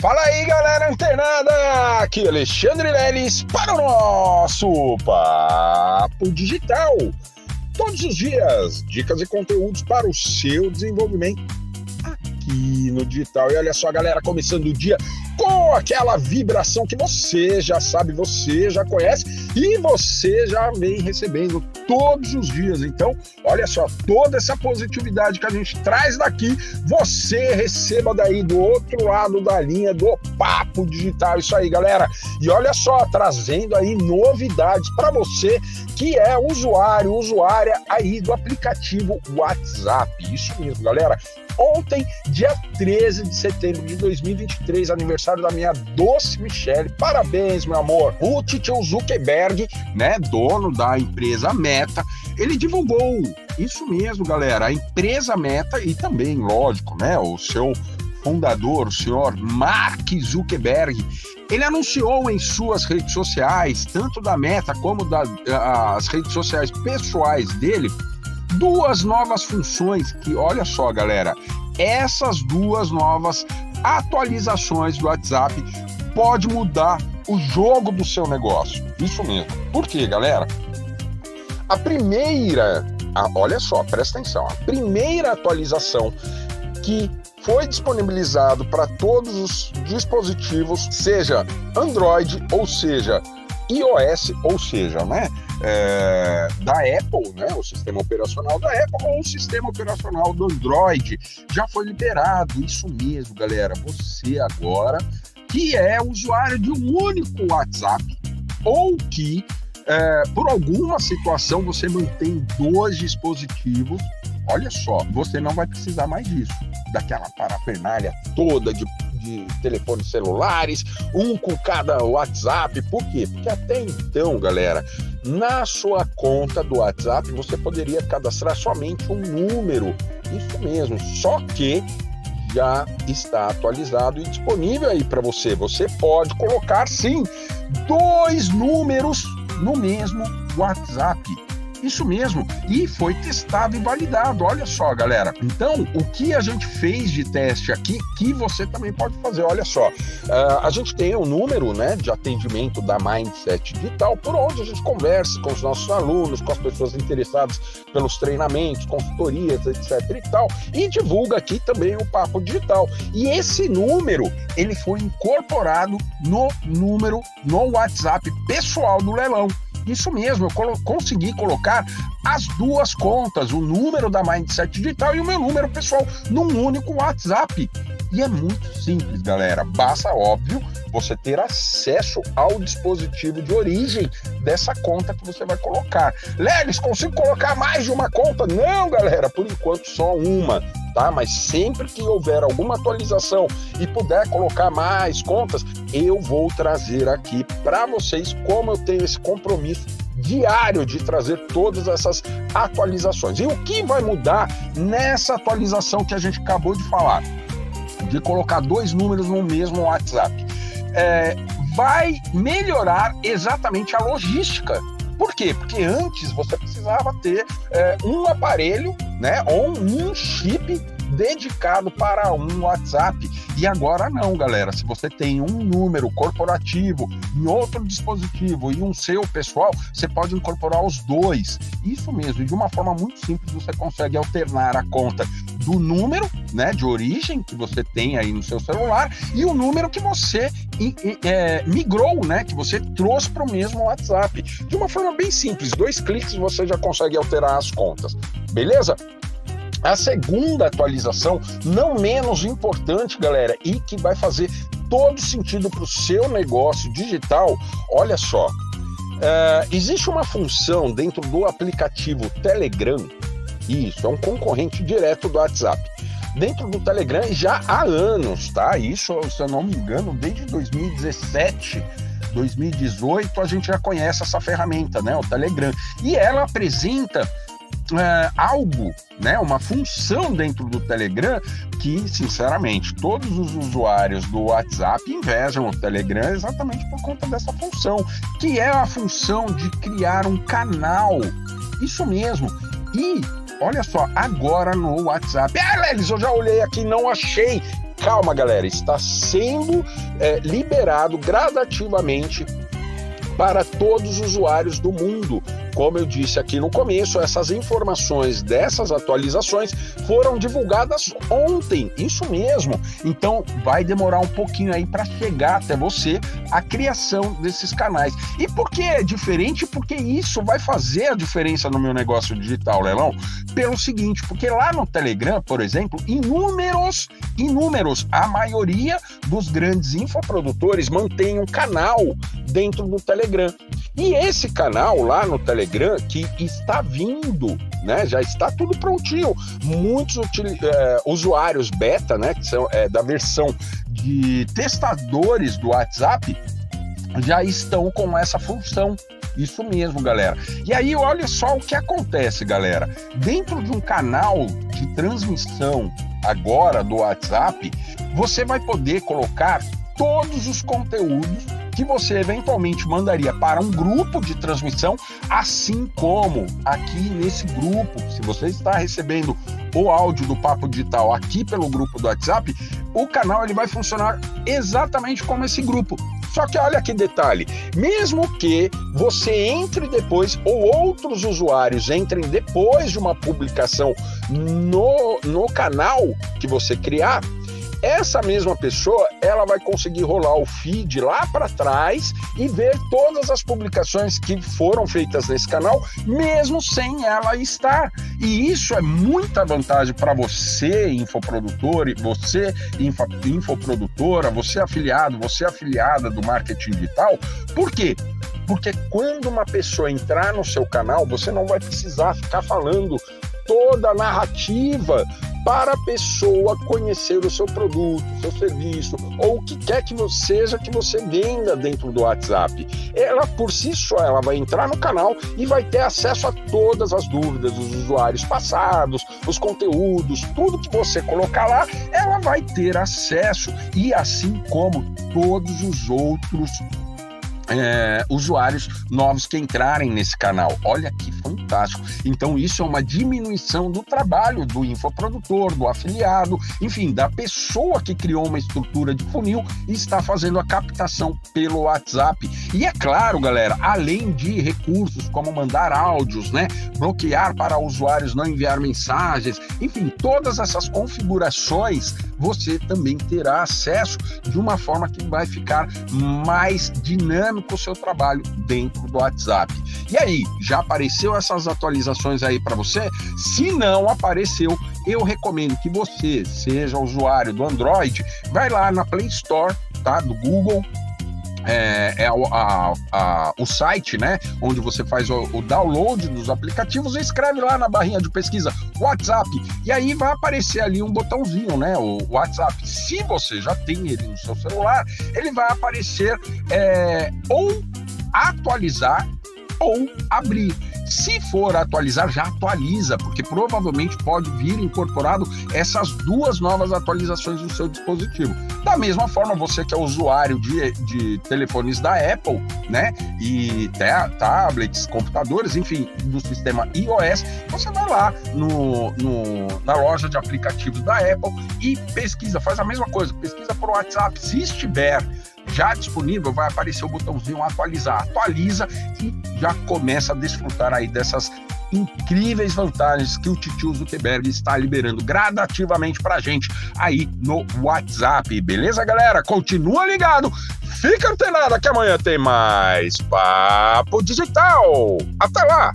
Fala aí, galera antenada! Aqui é Alexandre Leles para o nosso Papo Digital. Todos os dias, dicas e conteúdos para o seu desenvolvimento aqui no digital. E olha só, galera, começando o dia aquela vibração que você já sabe, você já conhece e você já vem recebendo todos os dias. Então, olha só, toda essa positividade que a gente traz daqui, você receba daí do outro lado da linha do Papo Digital. Isso aí, galera. E olha só, trazendo aí novidades para você que é usuário, usuária aí do aplicativo WhatsApp. Isso mesmo, galera. Ontem, dia 13 de setembro de 2023, aniversário da minha doce Michelle. Parabéns, meu amor. O Titio Zuckerberg, né, dono da empresa Meta, ele divulgou isso mesmo, galera. A empresa Meta e também, lógico, né, o seu fundador, o senhor Mark Zuckerberg, ele anunciou em suas redes sociais, tanto da Meta como das redes sociais pessoais dele, duas novas funções que, olha só, galera, essas duas novas atualizações do WhatsApp pode mudar o jogo do seu negócio. Isso mesmo. Por quê, galera? A primeira, a, olha só, presta atenção, a primeira atualização que foi disponibilizado para todos os dispositivos, seja Android ou seja iOS, ou seja, né, é, da Apple, né, o sistema operacional da Apple ou o sistema operacional do Android. Já foi liberado, isso mesmo, galera. Você agora que é usuário de um único WhatsApp ou que é, por alguma situação você mantém dois dispositivos, olha só, você não vai precisar mais disso, daquela parafernália toda de de telefones celulares, um com cada WhatsApp. Por quê? Porque até então, galera, na sua conta do WhatsApp você poderia cadastrar somente um número. Isso mesmo, só que já está atualizado e disponível aí para você. Você pode colocar sim dois números no mesmo WhatsApp. Isso mesmo. E foi testado e validado. Olha só, galera. Então, o que a gente fez de teste aqui, que você também pode fazer. Olha só. Uh, a gente tem um número né, de atendimento da Mindset Digital, por onde a gente conversa com os nossos alunos, com as pessoas interessadas pelos treinamentos, consultorias, etc. e tal. E divulga aqui também o Papo Digital. E esse número, ele foi incorporado no número no WhatsApp pessoal do leilão. Isso mesmo, eu colo consegui colocar as duas contas, o número da Mindset Digital e o meu número pessoal, num único WhatsApp. E é muito simples, galera. Basta, óbvio, você ter acesso ao dispositivo de origem dessa conta que você vai colocar. Lelis, consigo colocar mais de uma conta? Não, galera, por enquanto só uma tá? Mas sempre que houver alguma atualização e puder colocar mais contas, eu vou trazer aqui para vocês como eu tenho esse compromisso diário de trazer todas essas atualizações. E o que vai mudar nessa atualização que a gente acabou de falar? De colocar dois números no mesmo WhatsApp. É, vai melhorar exatamente a logística por quê? Porque antes você precisava ter é, um aparelho, né, ou um chip dedicado para um WhatsApp. E agora não, galera. Se você tem um número corporativo em outro dispositivo e um seu pessoal, você pode incorporar os dois. Isso mesmo, de uma forma muito simples você consegue alternar a conta do número, né, de origem que você tem aí no seu celular e o número que você é, migrou, né, que você trouxe para o mesmo WhatsApp. De uma forma bem simples, dois cliques você já consegue alterar as contas. Beleza? A segunda atualização, não menos importante, galera, e que vai fazer todo sentido para o seu negócio digital, olha só. Uh, existe uma função dentro do aplicativo Telegram, isso, é um concorrente direto do WhatsApp. Dentro do Telegram já há anos, tá? Isso, se eu não me engano, desde 2017 2018 a gente já conhece essa ferramenta, né, o Telegram. E ela apresenta é, algo, né, uma função dentro do Telegram que, sinceramente, todos os usuários do WhatsApp invejam o Telegram exatamente por conta dessa função, que é a função de criar um canal. Isso mesmo. E olha só, agora no WhatsApp. Ah, Lelis, eu já olhei aqui, não achei calma, galera, está sendo é, liberado gradativamente para todos os usuários do mundo. Como eu disse aqui no começo, essas informações dessas atualizações foram divulgadas ontem, isso mesmo. Então vai demorar um pouquinho aí para chegar até você a criação desses canais. E por que é diferente? Porque isso vai fazer a diferença no meu negócio digital, Leilão. Pelo seguinte, porque lá no Telegram, por exemplo, inúmeros, inúmeros, a maioria dos grandes infoprodutores mantém um canal dentro do Telegram. E esse canal lá no Telegram que está vindo, né? Já está tudo prontinho. Muitos é, usuários beta, né? Que são é, da versão de testadores do WhatsApp, já estão com essa função. Isso mesmo, galera. E aí, olha só o que acontece, galera. Dentro de um canal de transmissão agora do WhatsApp, você vai poder colocar todos os conteúdos que você eventualmente mandaria para um grupo de transmissão, assim como aqui nesse grupo, se você está recebendo o áudio do Papo Digital aqui pelo grupo do WhatsApp, o canal ele vai funcionar exatamente como esse grupo. Só que olha que detalhe, mesmo que você entre depois ou outros usuários entrem depois de uma publicação no, no canal que você criar, essa mesma pessoa ela vai conseguir rolar o feed lá para trás e ver todas as publicações que foram feitas nesse canal, mesmo sem ela estar. E isso é muita vantagem para você, infoprodutor, você, info, infoprodutora, você afiliado, você afiliada do marketing digital. Por quê? Porque quando uma pessoa entrar no seu canal, você não vai precisar ficar falando toda a narrativa para a pessoa conhecer o seu produto, seu serviço ou o que quer que seja que você venda dentro do WhatsApp. Ela por si só, ela vai entrar no canal e vai ter acesso a todas as dúvidas dos usuários passados, os conteúdos, tudo que você colocar lá, ela vai ter acesso e assim como todos os outros é, usuários novos que entrarem nesse canal. Olha que fantástico. Então, isso é uma diminuição do trabalho do infoprodutor, do afiliado, enfim, da pessoa que criou uma estrutura de funil e está fazendo a captação pelo WhatsApp. E é claro, galera, além de recursos como mandar áudios, né, bloquear para usuários não enviar mensagens, enfim, todas essas configurações você também terá acesso de uma forma que vai ficar mais dinâmico o seu trabalho dentro do WhatsApp. E aí, já apareceu essas atualizações aí para você? Se não apareceu, eu recomendo que você, seja usuário do Android, vai lá na Play Store, tá, do Google, é, é a, a, o site, né? Onde você faz o, o, download dos aplicativos e escreve lá na barrinha de pesquisa WhatsApp. E aí vai aparecer ali um botãozinho, né? O WhatsApp. Se você já tem ele no seu celular, ele vai aparecer é, ou atualizar ou abrir. Se for atualizar, já atualiza, porque provavelmente pode vir incorporado essas duas novas atualizações no seu dispositivo. Da mesma forma, você que é usuário de, de telefones da Apple, né? E tablets, computadores, enfim, do sistema iOS, você vai lá no, no, na loja de aplicativos da Apple e pesquisa, faz a mesma coisa, pesquisa por WhatsApp. Se estiver já disponível, vai aparecer o botãozinho atualizar. Atualiza e já começa a desfrutar aí dessas incríveis vantagens que o Titio Zuckerberg está liberando gradativamente para gente aí no WhatsApp. Beleza, galera? Continua ligado. Fica antenado que amanhã tem mais Papo Digital. Até lá!